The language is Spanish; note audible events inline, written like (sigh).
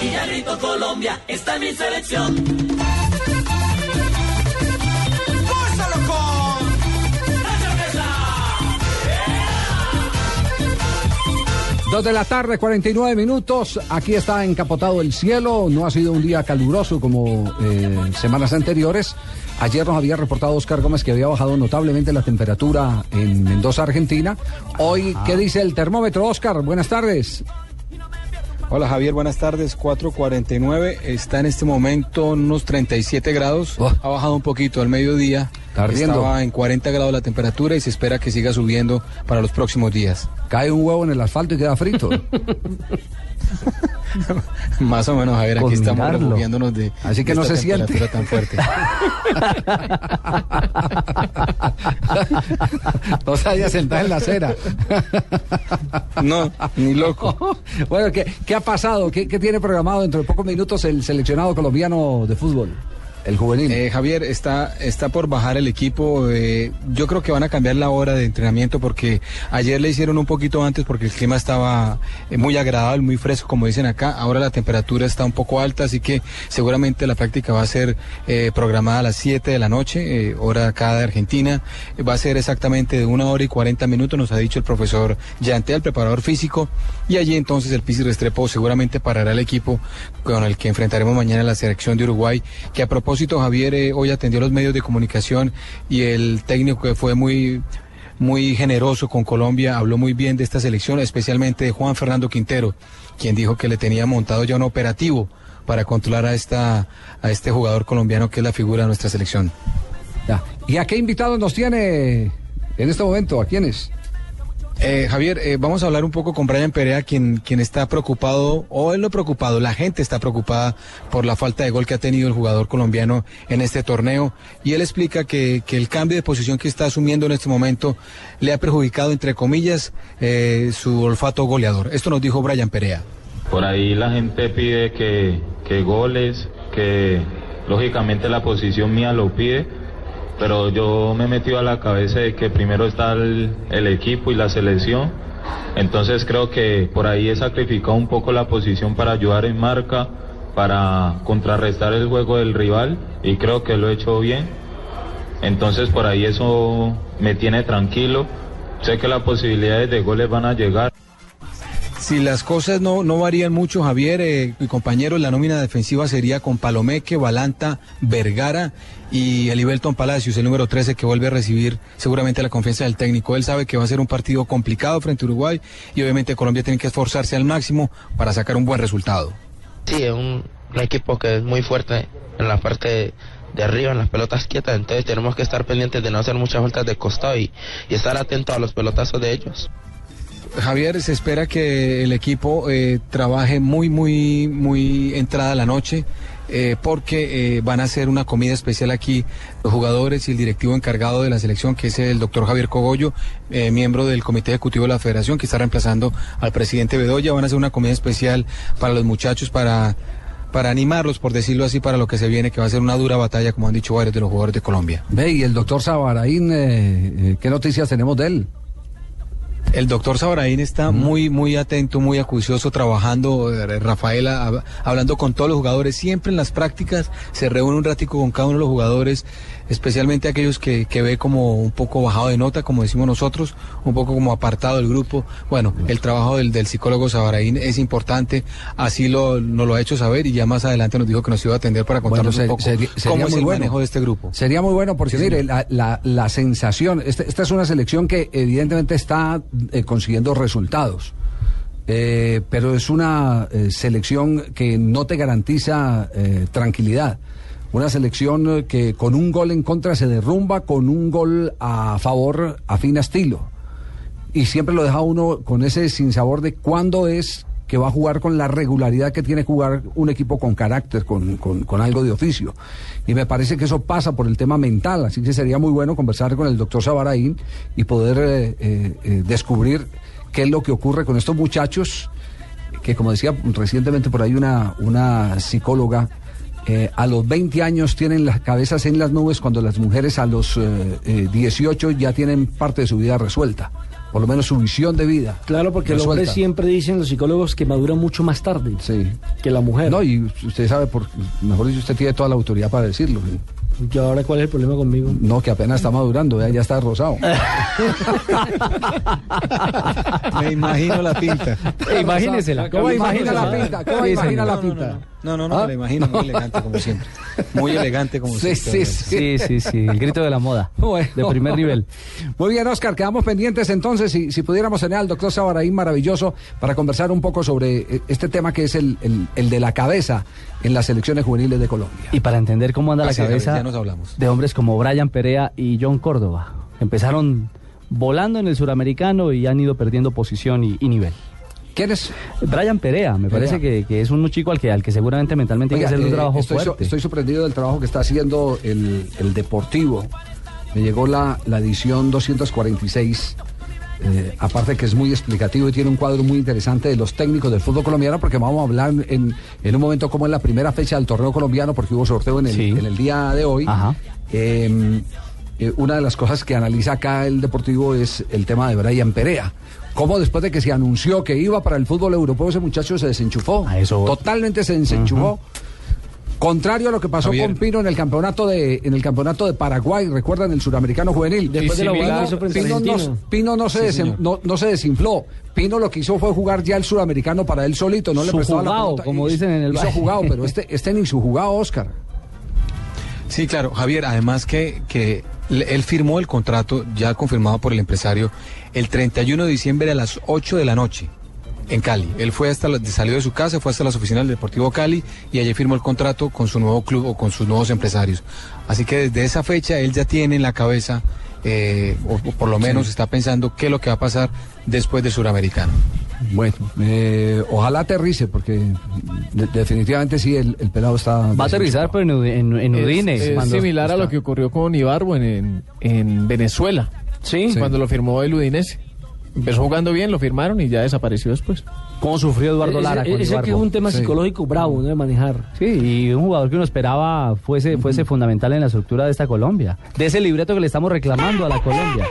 Villarrito, Colombia, está mi selección. ¡Gózalo con! Dos de la tarde, 49 minutos. Aquí está encapotado el cielo. No ha sido un día caluroso como eh, semanas anteriores. Ayer nos había reportado Oscar Gómez que había bajado notablemente la temperatura en Mendoza, Argentina. Hoy, ¿qué dice el termómetro, Oscar? Buenas tardes. Hola Javier, buenas tardes. 4.49, está en este momento unos 37 grados. Oh. Ha bajado un poquito al mediodía. Ardiendo. Estaba en 40 grados la temperatura y se espera que siga subiendo para los próximos días. Cae un huevo en el asfalto y queda frito. (laughs) Más o menos, Javier, aquí Con estamos refugiándonos de, Así que de no esta se siente. tan fuerte. (laughs) no se haya sentado en la acera. No, ni loco. (laughs) bueno, ¿qué, qué ha pasado? ¿Qué, qué tiene programado dentro de pocos minutos el seleccionado colombiano de fútbol? El juvenil. Eh, Javier, está, está por bajar el equipo. eh, yo creo que van a cambiar la hora de entrenamiento porque ayer le hicieron un poquito antes porque el clima estaba eh, muy agradable, muy fresco, como dicen acá. Ahora la temperatura está un poco alta, así que seguramente la práctica va a ser programada a las 7 de la noche, hora acá de Argentina. Va a ser exactamente de una hora y 40 minutos, nos ha dicho el profesor Yante, el preparador físico. Y allí entonces el Pisi Restrepo seguramente parará el equipo con el que enfrentaremos mañana la selección de Uruguay, que a propósito Javier eh, hoy atendió los medios de comunicación y el técnico que fue muy muy generoso con Colombia, habló muy bien de esta selección, especialmente de Juan Fernando Quintero, quien dijo que le tenía montado ya un operativo para controlar a esta a este jugador colombiano que es la figura de nuestra selección. Ya. ¿Y a qué invitado nos tiene en este momento? ¿A quiénes? Eh, Javier, eh, vamos a hablar un poco con Brian Perea, quien, quien está preocupado, o él no preocupado, la gente está preocupada por la falta de gol que ha tenido el jugador colombiano en este torneo. Y él explica que, que el cambio de posición que está asumiendo en este momento le ha perjudicado, entre comillas, eh, su olfato goleador. Esto nos dijo Brian Perea. Por ahí la gente pide que, que goles, que lógicamente la posición mía lo pide, pero yo me he metido a la cabeza de que primero está el, equipo y la selección, entonces creo que por ahí he sacrificado un poco la posición para ayudar en marca, para contrarrestar el juego del rival y creo que lo he hecho bien, entonces por ahí eso me tiene tranquilo, sé que las posibilidades de goles van a llegar. Si las cosas no, no varían mucho, Javier, eh, mi compañero, la nómina defensiva sería con Palomeque, Balanta, Vergara y Elivelton Palacios, el número 13, que vuelve a recibir seguramente la confianza del técnico. Él sabe que va a ser un partido complicado frente a Uruguay y obviamente Colombia tiene que esforzarse al máximo para sacar un buen resultado. Sí, es un, un equipo que es muy fuerte en la parte de arriba, en las pelotas quietas, entonces tenemos que estar pendientes de no hacer muchas vueltas de costado y, y estar atentos a los pelotazos de ellos. Javier, se espera que el equipo eh, trabaje muy, muy, muy entrada la noche. eh, porque eh, van a hacer una comida especial aquí los jugadores y el directivo encargado de la selección, que es el doctor Javier Cogollo, eh, miembro del comité ejecutivo de la federación, que está reemplazando al presidente Bedoya. Van a hacer una comida especial para los muchachos, para, para animarlos, por decirlo así, para lo que se viene, que va a ser una dura batalla, como han dicho varios de los jugadores de Colombia. Ve, y el doctor Sabaraín, eh, eh, ¿qué noticias tenemos de él? El doctor Sabaraín está muy, muy atento, muy acucioso, trabajando, eh, Rafaela, hab- hablando con todos los jugadores. Siempre en las prácticas se reúne un ratico con cada uno de los jugadores, especialmente aquellos que, que ve como un poco bajado de nota, como decimos nosotros, un poco como apartado del grupo. Bueno, el trabajo del, del psicólogo Sabaraín es importante, así lo, nos lo ha hecho saber y ya más adelante nos dijo que nos iba a atender para contarnos Bueno, un poco ser- cómo es el bueno. manejo de este grupo. Sería muy bueno porque, Sí, mire, la, la- la sensación, este- esta es una selección que evidentemente está eh, consiguiendo resultados, eh, pero es una eh, selección que no te garantiza tranquilidad. Una selección que con un gol en contra se derrumba, con un gol a favor afina estilo. y siempre lo deja uno con ese sinsabor de cuándo es que va a jugar con la regularidad que tiene jugar un equipo con carácter, con, con- algo de oficio. Y me parece que eso pasa por el tema mental, así que sería muy bueno conversar con el doctor Sabaraín y poder eh, eh, eh, descubrir qué es lo que ocurre con estos muchachos, que como decía recientemente por ahí una, una psicóloga, eh, a los 20 años tienen las cabezas en las nubes cuando las mujeres a los eh, 18 ya tienen parte de su vida resuelta, por lo menos su visión de vida. Claro, porque los hombres siempre dicen, los psicólogos, que maduran mucho más tarde que la mujer. No, y usted sabe, por, mejor dicho, usted tiene toda la autoridad para decirlo. ¿Y ahora cuál es el problema conmigo? No, que apenas está madurando, ya está rosado. (laughs) Me imagino la pinta. Imagínesela. ¿Cómo imagina la pinta? ¿Cómo imagina la No, no, pinta? No, no, no, ¿Ah? me la imagino muy elegante como (laughs) siempre. Muy elegante como Sí, siempre. sí, sí. Sí, el grito de la moda. Bueno. De primer nivel. Muy bien, Oscar, quedamos pendientes entonces, si, si pudiéramos tener al doctor Sabaraín maravilloso para conversar un poco sobre eh, este tema que es el, el- el de la cabeza en las selecciones juveniles de Colombia. Y para entender cómo anda la cabeza ya nos hablamos. de hombres como Brian Perea y John Córdoba. Empezaron volando en el suramericano y han ido perdiendo posición y, y nivel. ¿Quién es? Brian Perea, me Perea. parece que, que es un chico al que, al que seguramente mentalmente hay que Oiga, hacer un eh, trabajo estoy, so- fuerte. estoy sorprendido del trabajo que está haciendo el, el Deportivo. Me llegó la, la edición 246. eh, aparte que es muy explicativo y tiene un cuadro muy interesante de los técnicos del fútbol colombiano, porque vamos a hablar en, en un momento como en la primera fecha del torneo colombiano, porque hubo sorteo en el, Sí. en el día de hoy. Ajá. Eh, eh, una de las cosas que analiza acá el Deportivo es el tema de Brian Perea. Cómo después de que se anunció que iba para el fútbol europeo, ese muchacho se desenchufó. A eso. Totalmente se desenchufó. Contrario a lo que pasó Javier. con Pino en el campeonato de en el campeonato de Paraguay, recuerdan el suramericano juvenil. Después de la Pino, no. Pino no se Sí, desen- no, no se desinfló. Pino lo que hizo fue jugar ya el suramericano para él solito, no le Su prestaba la jugado, pelota. como dicen en el hizo jugado, pero (laughs) este este ni su jugado, Oscar. Sí, claro, Javier, además que, que él firmó el contrato ya confirmado por el empresario el 31 de diciembre a las 8 de la noche en Cali. Él fue hasta salió de su casa, fue hasta las oficinas del Deportivo Cali y allí firmó el contrato con su nuevo club o con sus nuevos empresarios. Así que desde esa fecha él ya tiene en la cabeza, eh, o, o por lo menos está pensando qué es lo que va a pasar después del suramericano. Bueno, eh, ojalá aterrice, porque de- definitivamente sí, el, el pelado está... Va a aterrizar, pero en, en, en Es- Udine. Es, cuando- similar a lo que ocurrió con Ibarbo en, en, en Venezuela, Sí. cuando lo firmó el Udinese. Empezó jugando bien, lo firmaron y ya desapareció después. ¿Cómo sufrió Eduardo Lara Ese con ese que es un tema Sí. psicológico bravo, ¿no? De manejar. Sí, y un jugador que uno esperaba fuese, fuese fundamental en la estructura de esta Colombia. De ese libreto que le estamos reclamando a la Colombia.